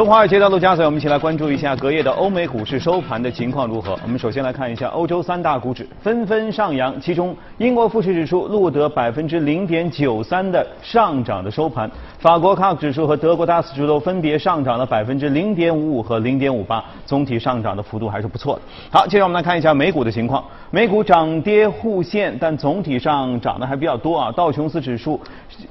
从华尔街到陆家嘴，我们一起来关注一下隔夜的欧美股市收盘的情况如何。我们首先来看一下欧洲三大股指纷纷上扬，其中英国富时指数录得百分之零点九三的上涨的收盘，法国 CAC 指数和德国 DAX 指数分别上涨了百分之零点五五和零点五八，总体上涨的幅度还是不错的。好，接着我们来看一下美股的情况，美股涨跌互现，但总体上涨的还比较多啊。道琼斯指数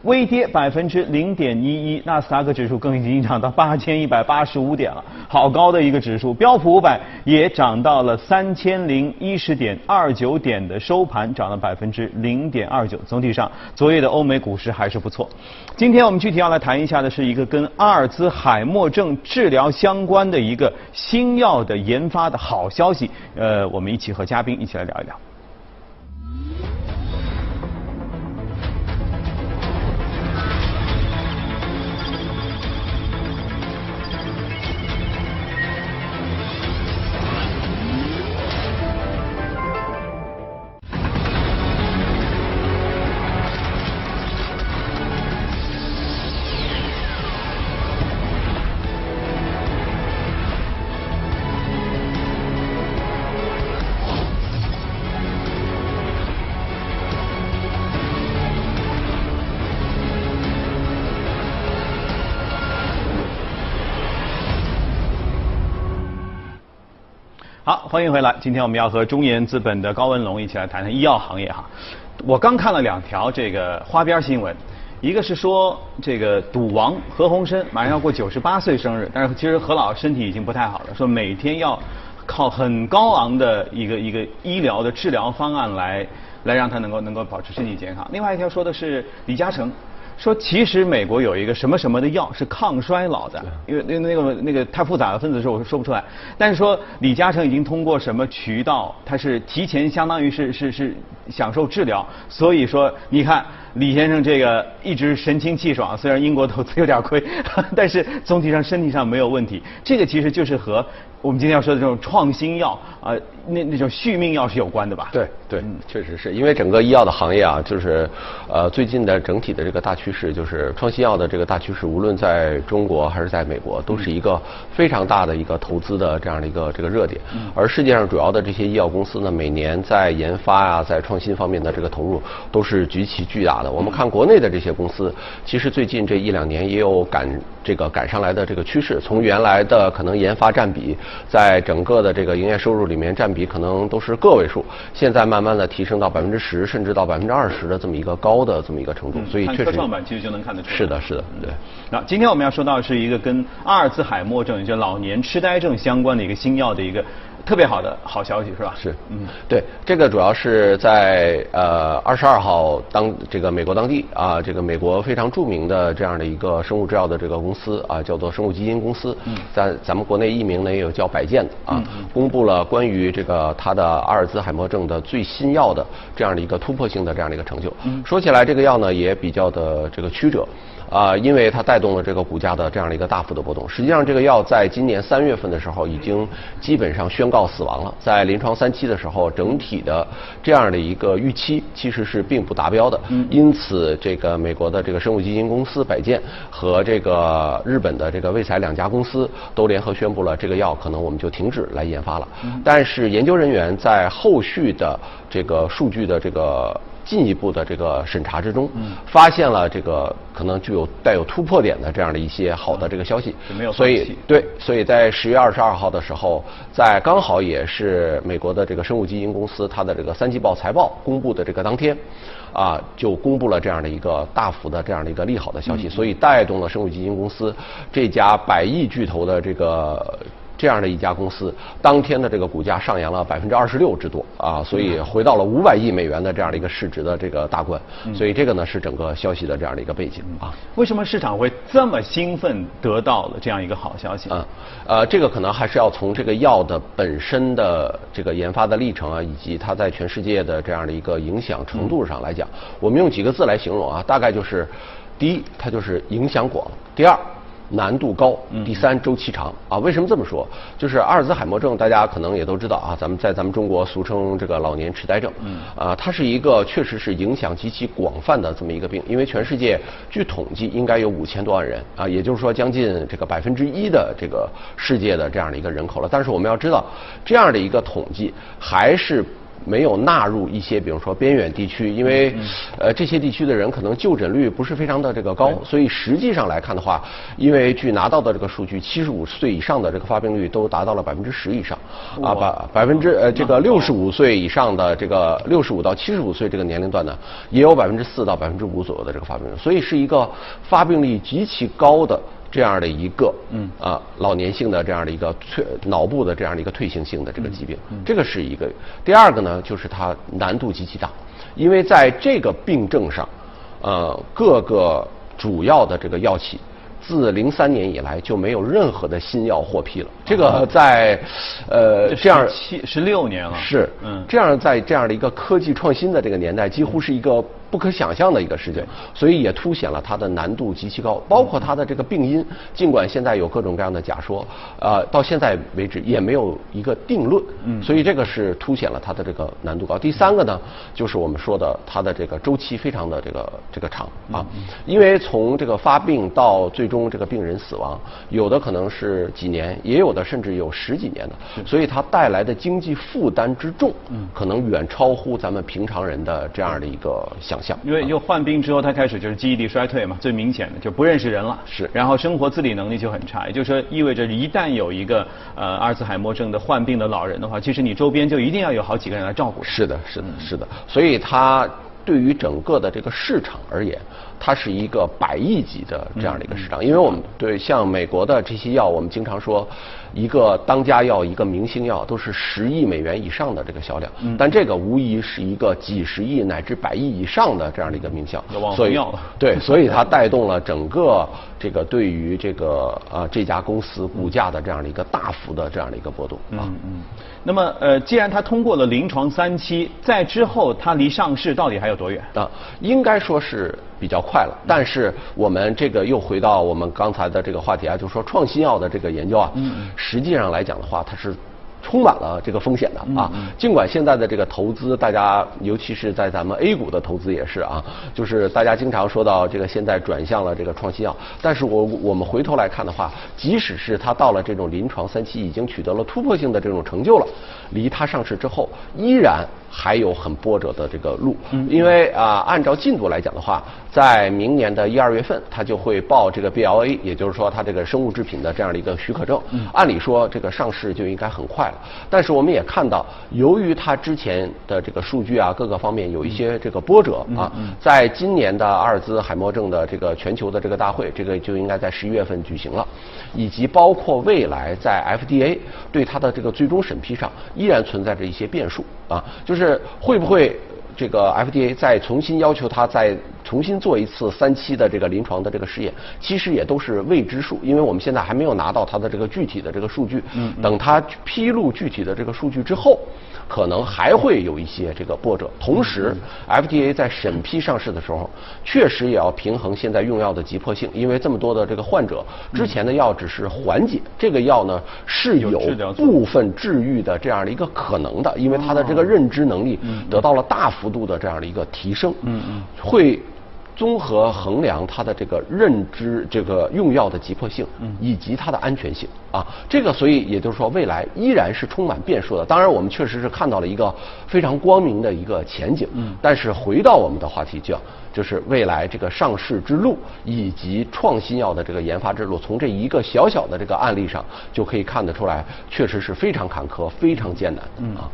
微跌百分之零点一一，纳斯达克指数更已经涨到八千一。百八十五点了，好高的一个指数。标普五百也涨到了三千零一十点二九点的收盘，涨了百分之零点二九。总体上，昨夜的欧美股市还是不错。今天我们具体要来谈一下的是一个跟阿尔兹海默症治疗相关的一个新药的研发的好消息。呃，我们一起和嘉宾一起来聊一聊。欢迎回来。今天我们要和中研资本的高文龙一起来谈谈医药行业哈。我刚看了两条这个花边新闻，一个是说这个赌王何鸿燊马上要过九十八岁生日，但是其实何老身体已经不太好了，说每天要靠很高昂的一个一个医疗的治疗方案来来让他能够能够保持身体健康。另外一条说的是李嘉诚。说其实美国有一个什么什么的药是抗衰老的，因为那那个那个太复杂的分子数我说不出来。但是说李嘉诚已经通过什么渠道，他是提前相当于是是是享受治疗，所以说你看李先生这个一直神清气爽，虽然英国投资有点亏，但是总体上身体上没有问题。这个其实就是和我们今天要说的这种创新药啊。那那种续命药是有关的吧？对对，确实是因为整个医药的行业啊，就是呃最近的整体的这个大趋势，就是创新药的这个大趋势，无论在中国还是在美国，都是一个非常大的一个投资的这样的一个这个热点。而世界上主要的这些医药公司呢，每年在研发啊，在创新方面的这个投入都是极其巨大的。我们看国内的这些公司，其实最近这一两年也有赶这个赶上来的这个趋势，从原来的可能研发占比，在整个的这个营业收入里面占比。可能都是个位数，现在慢慢的提升到百分之十，甚至到百分之二十的这么一个高的这么一个程度，所以确实。科创板其实就能看得出。是的，是的，对。那今天我们要说到是一个跟阿尔茨海默症，也就老年痴呆症相关的一个新药的一个。特别好的好消息是吧？是，嗯，对，这个主要是在呃二十二号当这个美国当地啊，这个美国非常著名的这样的一个生物制药的这个公司啊，叫做生物基金公司，在咱们国内译名呢也有叫百健的啊，公布了关于这个它的阿尔兹海默症的最新药的这样的一个突破性的这样的一个成就。嗯说起来这个药呢也比较的这个曲折。啊，因为它带动了这个股价的这样的一个大幅的波动。实际上，这个药在今年三月份的时候已经基本上宣告死亡了。在临床三期的时候，整体的这样的一个预期其实是并不达标的。因此，这个美国的这个生物基金公司百健和这个日本的这个卫彩两家公司都联合宣布了，这个药可能我们就停止来研发了。但是研究人员在后续的这个数据的这个。进一步的这个审查之中，发现了这个可能具有带有突破点的这样的一些好的这个消息，所以对，所以在十月二十二号的时候，在刚好也是美国的这个生物基因公司它的这个三季报财报公布的这个当天，啊，就公布了这样的一个大幅的这样的一个利好的消息，所以带动了生物基因公司这家百亿巨头的这个。这样的一家公司，当天的这个股价上扬了百分之二十六之多啊，所以回到了五百亿美元的这样的一个市值的这个大关，所以这个呢是整个消息的这样的一个背景啊。为什么市场会这么兴奋得到了这样一个好消息？嗯，呃，这个可能还是要从这个药的本身的这个研发的历程啊，以及它在全世界的这样的一个影响程度上来讲，我们用几个字来形容啊，大概就是，第一，它就是影响广；第二。难度高，第三周期长啊。为什么这么说？就是阿尔兹海默症，大家可能也都知道啊，咱们在咱们中国俗称这个老年痴呆症。嗯。啊，它是一个确实是影响极其广泛的这么一个病，因为全世界据统计应该有五千多万人啊，也就是说将近这个百分之一的这个世界的这样的一个人口了。但是我们要知道，这样的一个统计还是。没有纳入一些，比如说边远地区，因为呃这些地区的人可能就诊率不是非常的这个高，所以实际上来看的话，因为据拿到的这个数据，七十五岁以上的这个发病率都达到了百分之十以上，啊百百分之呃这个六十五岁以上的这个六十五到七十五岁这个年龄段呢，也有百分之四到百分之五左右的这个发病率，所以是一个发病率极其高的。这样的一个，嗯啊，老年性的这样的一个退脑部的这样的一个退行性的这个疾病，这个是一个。第二个呢，就是它难度极其大，因为在这个病症上，呃，各个主要的这个药企。自零三年以来就没有任何的新药获批了。这个在呃这样七十六年了，是嗯这样在这样的一个科技创新的这个年代，几乎是一个不可想象的一个事情，所以也凸显了它的难度极其高。包括它的这个病因，尽管现在有各种各样的假说，呃，到现在为止也没有一个定论。嗯，所以这个是凸显了它的这个难度高。第三个呢，就是我们说的它的这个周期非常的这个这个长啊，因为从这个发病到最终。这个病人死亡，有的可能是几年，也有的甚至有十几年的，所以它带来的经济负担之重，可能远超乎咱们平常人的这样的一个想象。因为又患病之后，他开始就是记忆力衰退嘛，最明显的就不认识人了，是，然后生活自理能力就很差，也就是说，意味着一旦有一个呃阿尔茨海默症的患病的老人的话，其实你周边就一定要有好几个人来照顾。是的，是的，是的，所以他对于整个的这个市场而言。它是一个百亿级的这样的一个市场，因为我们对像美国的这些药，我们经常说，一个当家药、一个明星药都是十亿美元以上的这个销量，但这个无疑是一个几十亿乃至百亿以上的这样的一个名校，所以对，所以它带动了整个这个对于这个啊这家公司股价的这样的一个大幅的这样的一个波动啊。嗯。那么呃，既然它通过了临床三期，在之后它离上市到底还有多远？啊，应该说是。比较快了，但是我们这个又回到我们刚才的这个话题啊，就是说创新药的这个研究啊，实际上来讲的话，它是。充满了这个风险的啊，尽管现在的这个投资，大家尤其是在咱们 A 股的投资也是啊，就是大家经常说到这个现在转向了这个创新药，但是我我们回头来看的话，即使是它到了这种临床三期，已经取得了突破性的这种成就了，离它上市之后，依然还有很波折的这个路，因为啊，按照进度来讲的话，在明年的一二月份，它就会报这个 BLA，也就是说它这个生物制品的这样的一个许可证，按理说这个上市就应该很快。但是我们也看到，由于它之前的这个数据啊，各个方面有一些这个波折啊，在今年的阿尔兹海默症的这个全球的这个大会，这个就应该在十一月份举行了，以及包括未来在 FDA 对它的这个最终审批上，依然存在着一些变数啊，就是会不会。这个 FDA 再重新要求他再重新做一次三期的这个临床的这个试验，其实也都是未知数，因为我们现在还没有拿到他的这个具体的这个数据。嗯。等他披露具体的这个数据之后。可能还会有一些这个波折，同时，FDA 在审批上市的时候，确实也要平衡现在用药的急迫性，因为这么多的这个患者，之前的药只是缓解，这个药呢是有部分治愈的这样的一个可能的，因为他的这个认知能力得到了大幅度的这样的一个提升，会。综合衡量它的这个认知、这个用药的急迫性，以及它的安全性啊，这个所以也就是说，未来依然是充满变数的。当然，我们确实是看到了一个非常光明的一个前景。但是回到我们的话题讲，就是未来这个上市之路以及创新药的这个研发之路，从这一个小小的这个案例上就可以看得出来，确实是非常坎坷、非常艰难的啊。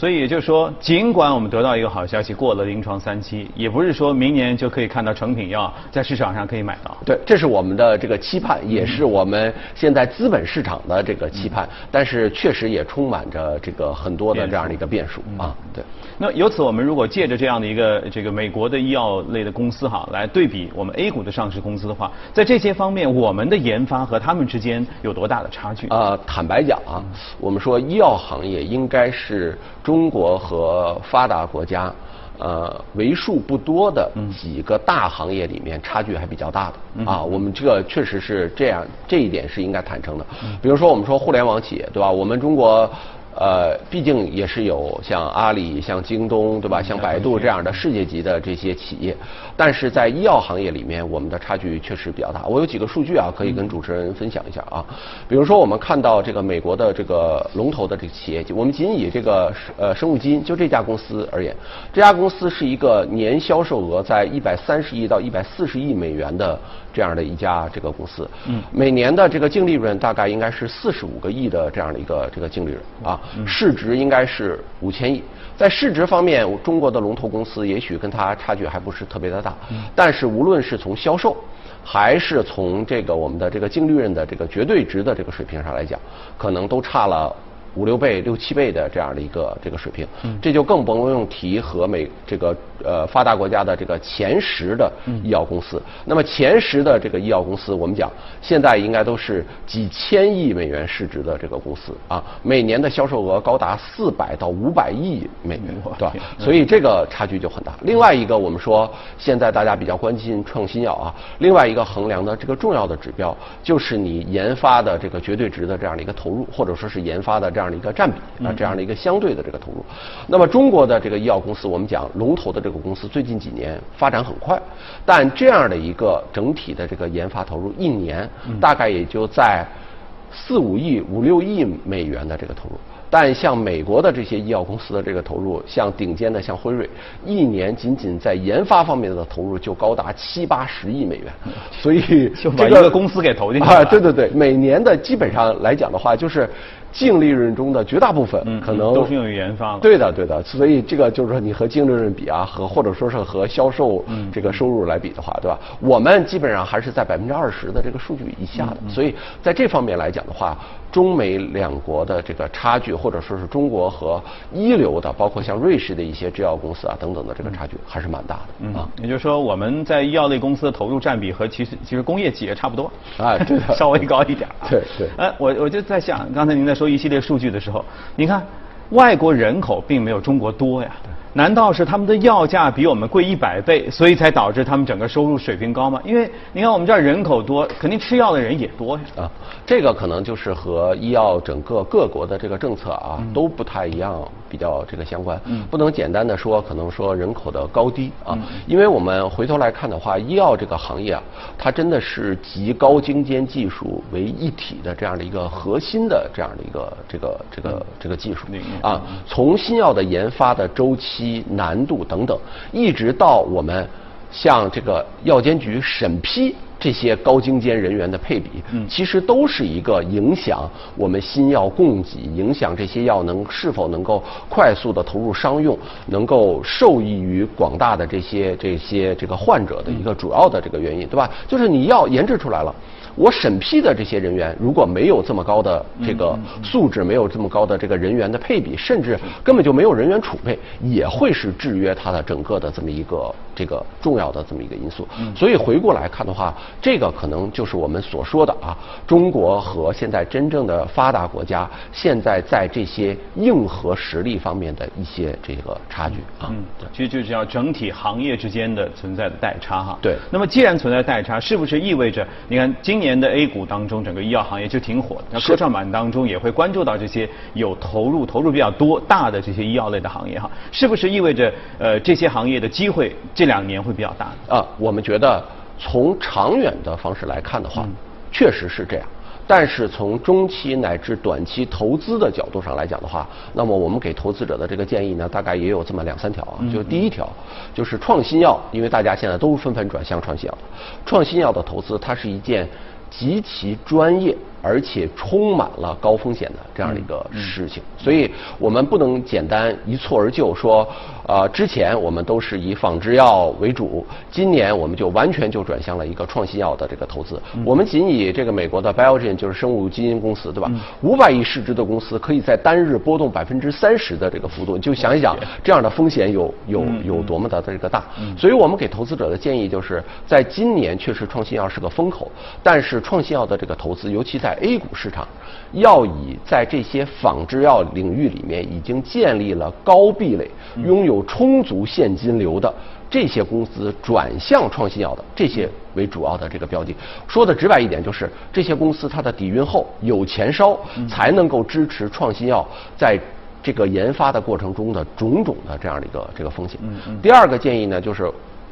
所以也就是说，尽管我们得到一个好消息，过了临床三期，也不是说明年就可以看到成品药在市场上可以买到。对，这是我们的这个期盼，也是我们现在资本市场的这个期盼。但是确实也充满着这个很多的这样的一个变数啊。对。那由此，我们如果借着这样的一个这个美国的医药类的公司哈，来对比我们 A 股的上市公司的话，在这些方面，我们的研发和他们之间有多大的差距？啊，坦白讲啊，我们说医药行业应该是。中国和发达国家呃为数不多的几个大行业里面差距还比较大的啊。我们这个确实是这样，这一点是应该坦诚的。比如说我们说互联网企业，对吧？我们中国。呃，毕竟也是有像阿里、像京东，对吧？像百度这样的世界级的这些企业，但是在医药行业里面，我们的差距确实比较大。我有几个数据啊，可以跟主持人分享一下啊。比如说，我们看到这个美国的这个龙头的这个企业，我们仅以这个呃生物基因就这家公司而言，这家公司是一个年销售额在一百三十亿到一百四十亿美元的。这样的一家这个公司，嗯，每年的这个净利润大概应该是四十五个亿的这样的一个这个净利润啊，市值应该是五千亿。在市值方面，中国的龙头公司也许跟它差距还不是特别的大，但是无论是从销售，还是从这个我们的这个净利润的这个绝对值的这个水平上来讲，可能都差了。五六倍、六七倍的这样的一个这个水平，这就更不用提和美这个呃发达国家的这个前十的医药公司。那么前十的这个医药公司，我们讲现在应该都是几千亿美元市值的这个公司啊，每年的销售额高达四百到五百亿美元，对吧？所以这个差距就很大。另外一个，我们说现在大家比较关心创新药啊，另外一个衡量的这个重要的指标就是你研发的这个绝对值的这样的一个投入，或者说是研发的这。这样的一个占比啊，这样的一个相对的这个投入。那么中国的这个医药公司，我们讲龙头的这个公司，最近几年发展很快，但这样的一个整体的这个研发投入，一年大概也就在四五亿、五六亿美元的这个投入。但像美国的这些医药公司的这个投入，像顶尖的像辉瑞，一年仅仅在研发方面的投入就高达七八十亿美元，所以就把一个公司给投进去啊，对对对，每年的基本上来讲的话，就是净利润中的绝大部分可能都是用于研发对的对的，所以这个就是说你和净利润比啊，和或者说是和销售这个收入来比的话，对吧？我们基本上还是在百分之二十的这个数据以下的，所以在这方面来讲的话。中美两国的这个差距，或者说是中国和一流的，包括像瑞士的一些制药公司啊等等的这个差距，还是蛮大的啊。也就是说，我们在医药类公司的投入占比和其实其实工业企业差不多啊，对的，稍微高一点。对对。哎，我我就在想，刚才您在说一系列数据的时候，你看，外国人口并没有中国多呀。难道是他们的药价比我们贵一百倍，所以才导致他们整个收入水平高吗？因为你看我们这儿人口多，肯定吃药的人也多呀。啊，这个可能就是和医药整个各国的这个政策啊都不太一样，比较这个相关。嗯。不能简单的说，可能说人口的高低啊，因为我们回头来看的话，医药这个行业啊，它真的是集高精尖技术为一体的这样的一个核心的这样的一个这个这个这个技术啊，从新药的研发的周期。难度等等，一直到我们向这个药监局审批这些高精尖人员的配比，嗯，其实都是一个影响我们新药供给，影响这些药能是否能够快速的投入商用，能够受益于广大的这些这些这个患者的一个主要的这个原因，对吧？就是你药研制出来了。我审批的这些人员如果没有这么高的这个素质，没有这么高的这个人员的配比，甚至根本就没有人员储备，也会是制约它的整个的这么一个这个重要的这么一个因素。所以回过来看的话，这个可能就是我们所说的啊，中国和现在真正的发达国家现在在这些硬核实力方面的一些这个差距啊。嗯，其实就是要整体行业之间的存在的代差哈。对。那么既然存在代差，是不是意味着你看今年？年的 A 股当中，整个医药行业就挺火的。那科创板当中也会关注到这些有投入、投入比较多、大的这些医药类的行业哈，是不是意味着呃这些行业的机会这两年会比较大？啊，我们觉得从长远的方式来看的话，确实是这样。但是从中期乃至短期投资的角度上来讲的话，那么我们给投资者的这个建议呢，大概也有这么两三条啊。就第一条，就是创新药，因为大家现在都纷纷转向创新药，创新药的投资它是一件。极其专业。而且充满了高风险的这样的一个事情，所以我们不能简单一蹴而就说，呃，之前我们都是以仿制药为主，今年我们就完全就转向了一个创新药的这个投资。我们仅以这个美国的 Biogen 就是生物基因公司，对吧？五百亿市值的公司，可以在单日波动百分之三十的这个幅度，你就想一想，这样的风险有有有多么的这个大。所以我们给投资者的建议就是，在今年确实创新药是个风口，但是创新药的这个投资，尤其在在 A 股市场，要以在这些仿制药领域里面已经建立了高壁垒、拥有充足现金流的这些公司转向创新药的这些为主要的这个标的。说的直白一点，就是这些公司它的底蕴厚、有钱烧，才能够支持创新药在。这个研发的过程中的种种的这样的一个这个风险。第二个建议呢，就是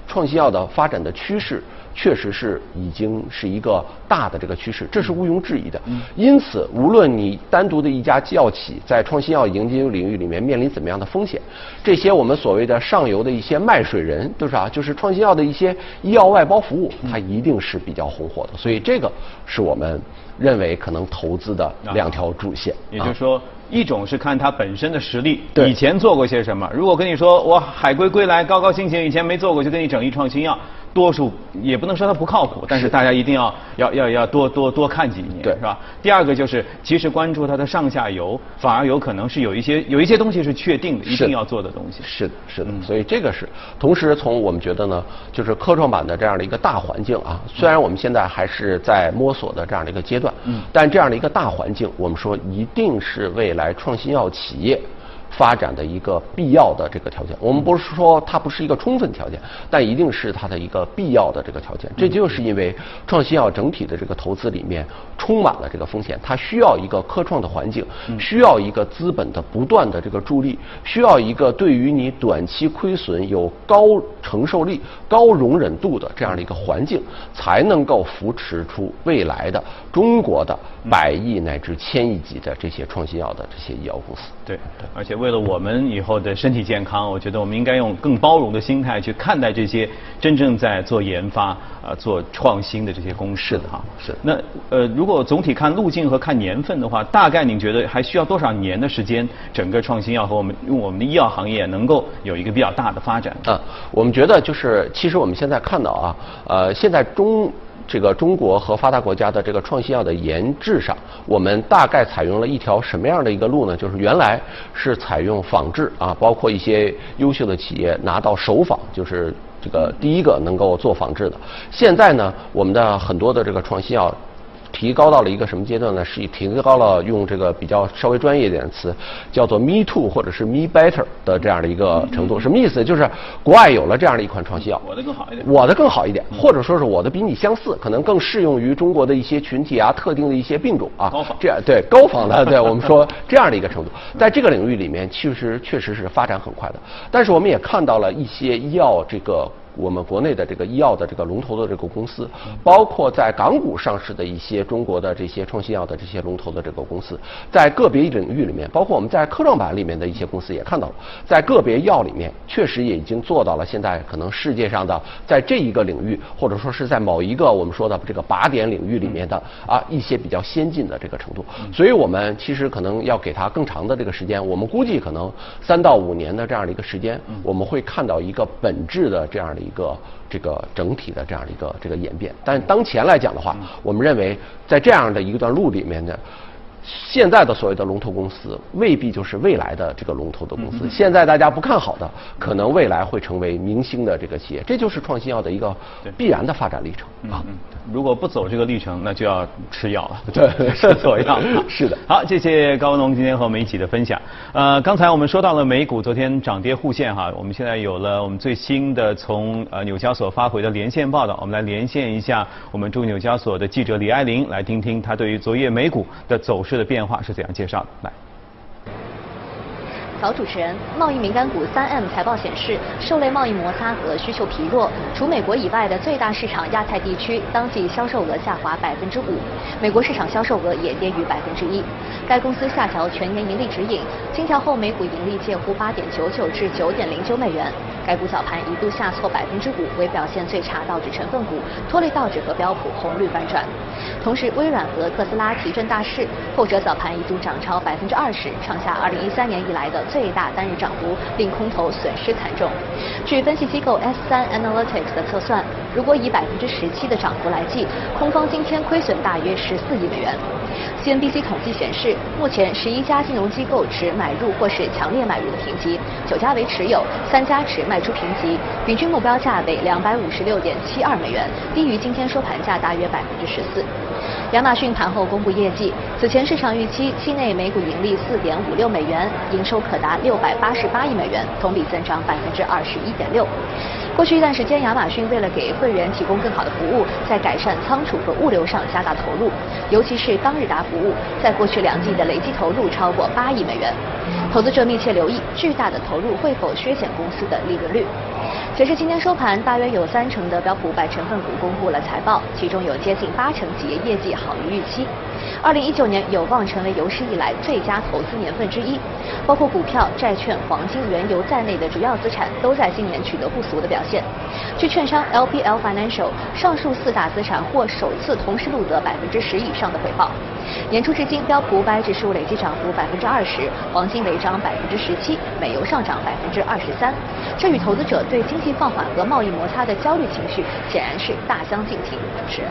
创新药的发展的趋势。确实是已经是一个大的这个趋势，这是毋庸置疑的。因此，无论你单独的一家药企在创新药研究领域里面面临怎么样的风险，这些我们所谓的上游的一些卖水人，就是啊？就是创新药的一些医药外包服务，它一定是比较红火的。所以，这个是我们认为可能投资的两条主线。也就是说，一种是看它本身的实力，以前做过些什么。如果跟你说我海归归来，高高兴兴，以前没做过，就给你整一创新药。多数也不能说它不靠谱，但是大家一定要要要要多多多看几年，是吧？第二个就是及时关注它的上下游，反而有可能是有一些有一些东西是确定的，一定要做的东西。是的，是的。所以这个是，同时从我们觉得呢，就是科创板的这样的一个大环境啊，虽然我们现在还是在摸索的这样的一个阶段，嗯，但这样的一个大环境，我们说一定是未来创新药企业。发展的一个必要的这个条件，我们不是说它不是一个充分条件，但一定是它的一个必要的这个条件。这就是因为创新药整体的这个投资里面充满了这个风险，它需要一个科创的环境，需要一个资本的不断的这个助力，需要一个对于你短期亏损有高承受力、高容忍度的这样的一个环境，才能够扶持出未来的中国的百亿乃至千亿级的这些创新药的这些医药公司。对，而且为了我们以后的身体健康，我觉得我们应该用更包容的心态去看待这些真正在做研发、啊做创新的这些公司哈。是。那呃，如果总体看路径和看年份的话，大概您觉得还需要多少年的时间，整个创新药和我们用我们的医药行业能够有一个比较大的发展？啊，我们觉得就是，其实我们现在看到啊，呃，现在中。这个中国和发达国家的这个创新药的研制上，我们大概采用了一条什么样的一个路呢？就是原来是采用仿制啊，包括一些优秀的企业拿到首仿，就是这个第一个能够做仿制的。现在呢，我们的很多的这个创新药。提高到了一个什么阶段呢？是提高了用这个比较稍微专业一点的词，叫做 “me too” 或者是 “me better” 的这样的一个程度。什么意思？就是国外有了这样的一款创新药，我的更好一点，我的更好一点，或者说是我的比你相似，可能更适用于中国的一些群体啊、特定的一些病种啊。高仿这样对高仿的，对我们说这样的一个程度，在这个领域里面，其实确实是发展很快的。但是我们也看到了一些药这个。我们国内的这个医药的这个龙头的这个公司，包括在港股上市的一些中国的这些创新药的这些龙头的这个公司，在个别领域里面，包括我们在科创板里面的一些公司也看到了，在个别药里面，确实也已经做到了现在可能世界上的在这一个领域，或者说是在某一个我们说的这个靶点领域里面的啊一些比较先进的这个程度。所以我们其实可能要给它更长的这个时间，我们估计可能三到五年的这样的一个时间，我们会看到一个本质的这样的。一个这个整体的这样的一个这个演变，但当前来讲的话，我们认为在这样的一段路里面呢。现在的所谓的龙头公司未必就是未来的这个龙头的公司。现在大家不看好的，可能未来会成为明星的这个企业。这就是创新药的一个必然的发展历程啊。如果不走这个历程，那就要吃药了。对，是错药。是的。好，谢谢高文龙今天和我们一起的分享。呃，刚才我们说到了美股昨天涨跌互现哈，我们现在有了我们最新的从呃纽交所发回的连线报道，我们来连线一下我们驻纽交所的记者李爱玲，来听听她对于昨夜美股的走势。的变化是怎样介绍的？来。早，主持人，贸易敏感股三 M 财报显示，受累贸易摩擦和需求疲弱，除美国以外的最大市场亚太地区当季销售额下滑百分之五，美国市场销售额也跌逾百分之一。该公司下调全年盈利指引，清调后每股盈利介乎八点九九至九点零九美元。该股早盘一度下挫百分之五，为表现最差道指成分股，拖累道指和标普红绿反转。同时，微软和特斯拉提振大势，后者早盘一度涨超百分之二十，创下二零一三年以来的最大单日涨幅，令空头损失惨重。据分析机构 S3 Analytics 的测算，如果以百分之十七的涨幅来计，空方今天亏损大约十四亿美元。CNBC 统计显示，目前十一家金融机构持买入或是强烈买入的评级，九家为持有，三家持卖出评级，平均目标价为两百五十六点七二美元，低于今天收盘价大约百分之十四。亚马逊盘后公布业绩，此前市场预期期内每股盈利四点五六美元，营收可达六百八十八亿美元，同比增长百分之二十一点六。过去一段时间，亚马逊为了给会员提供更好的服务，在改善仓储和物流上加大投入，尤其是当日达服务，在过去两季的累计投入超过八亿美元。投资者密切留意巨大的投入会否削减公司的利润率。截至今天收盘，大约有三成的标普五百成分股公布了财报，其中有接近八成企业业绩好于预期。二零一九年有望成为有史以来最佳投资年份之一，包括股票、债券、黄金、原油在内的主要资产都在今年取得不俗的表现。据券商 LPL Financial，上述四大资产或首次同时录得百分之十以上的回报。年初至今，标普五百指数累计涨幅百分之二十，黄金累涨百分之十七，美油上涨百分之二十三。这与投资者对经济放缓和贸易摩擦的焦虑情绪显然是大相径庭。主持人。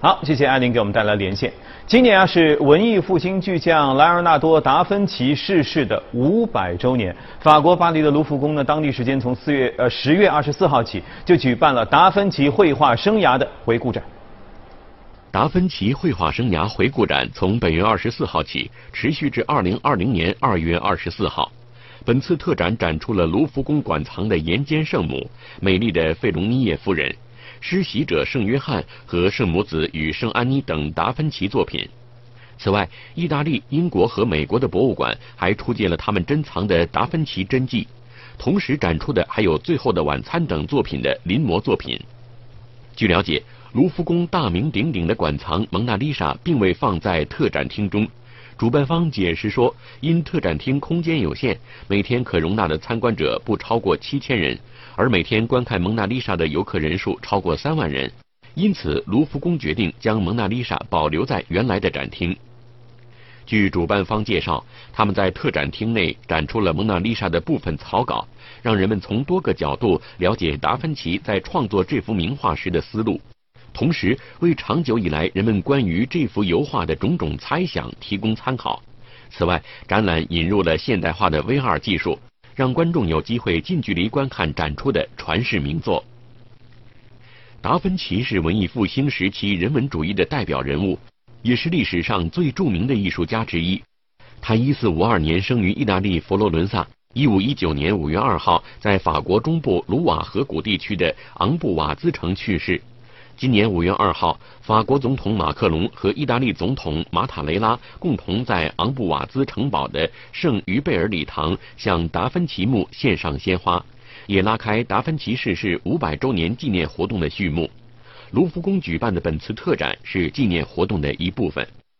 好，谢谢艾琳给我们带来连线。今年啊是文艺复兴巨匠莱昂纳多·达芬奇逝世的五百周年。法国巴黎的卢浮宫呢，当地时间从四月呃十月二十四号起就举办了达芬奇绘画生涯的回顾展。达芬奇绘画生涯回顾展从本月二十四号起持续至二零二零年二月二十四号。本次特展展出了卢浮宫馆藏的岩间圣母、美丽的费隆尼耶夫人。施洗者圣约翰和圣母子与圣安妮等达芬奇作品。此外，意大利、英国和美国的博物馆还出借了他们珍藏的达芬奇真迹。同时展出的还有《最后的晚餐》等作品的临摹作品。据了解，卢浮宫大名鼎鼎的馆藏《蒙娜丽莎》并未放在特展厅中。主办方解释说，因特展厅空间有限，每天可容纳的参观者不超过七千人。而每天观看蒙娜丽莎的游客人数超过三万人，因此卢浮宫决定将蒙娜丽莎保留在原来的展厅。据主办方介绍，他们在特展厅内展出了蒙娜丽莎的部分草稿，让人们从多个角度了解达芬奇在创作这幅名画时的思路，同时为长久以来人们关于这幅油画的种种猜想提供参考。此外，展览引入了现代化的 VR 技术。让观众有机会近距离观看展出的传世名作。达芬奇是文艺复兴时期人文主义的代表人物，也是历史上最著名的艺术家之一。他一四五二年生于意大利佛罗伦萨，一五一九年五月二号在法国中部卢瓦河谷地区的昂布瓦兹城去世。今年五月二号，法国总统马克龙和意大利总统马塔雷拉共同在昂布瓦兹城堡的圣于贝尔礼堂向达芬奇墓献上鲜花，也拉开达芬奇逝世五百周年纪念活动的序幕。卢浮宫举办的本次特展是纪念活动的一部分。